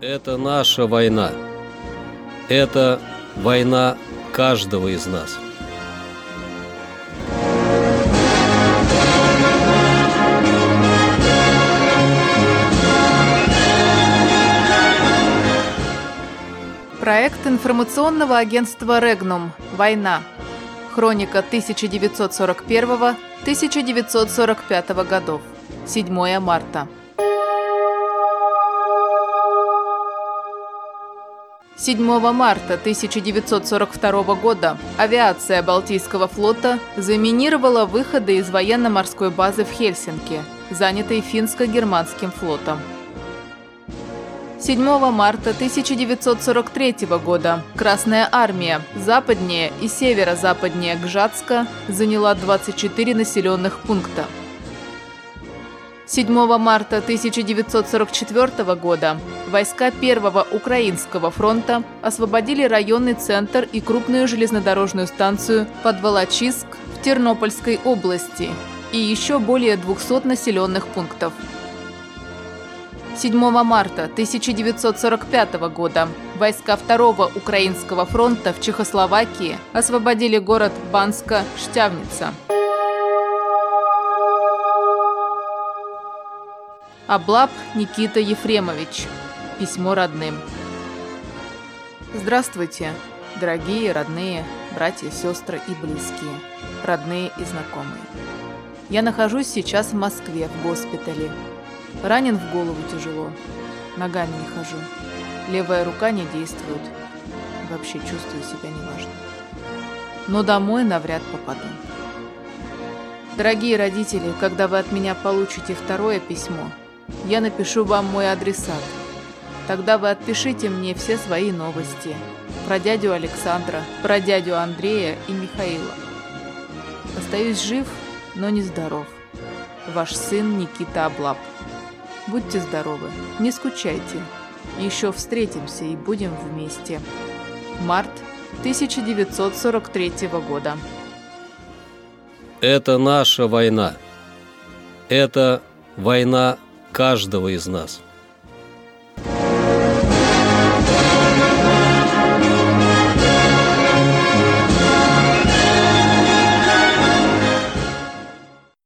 Это наша война. Это война каждого из нас. Проект информационного агентства «Регнум. Война. Хроника 1941-1945 годов. 7 марта. 7 марта 1942 года авиация Балтийского флота заминировала выходы из военно-морской базы в Хельсинки, занятой финско-германским флотом. 7 марта 1943 года Красная армия западнее и северо-западнее Гжатска заняла 24 населенных пункта. 7 марта 1944 года войска Первого Украинского фронта освободили районный центр и крупную железнодорожную станцию Подволочиск в Тернопольской области и еще более 200 населенных пунктов. 7 марта 1945 года войска Второго Украинского фронта в Чехословакии освободили город Банска-Штявница. Облап Никита Ефремович. Письмо родным. Здравствуйте, дорогие, родные, братья, сестры и близкие, родные и знакомые. Я нахожусь сейчас в Москве, в госпитале. Ранен в голову тяжело, ногами не хожу. Левая рука не действует. Вообще чувствую себя неважно. Но домой навряд попаду. Дорогие родители, когда вы от меня получите второе письмо, я напишу вам мой адресат. Тогда вы отпишите мне все свои новости. Про дядю Александра, про дядю Андрея и Михаила. Остаюсь жив, но не здоров. Ваш сын Никита Облап. Будьте здоровы, не скучайте. Еще встретимся и будем вместе. Март 1943 года. Это наша война. Это война каждого из нас.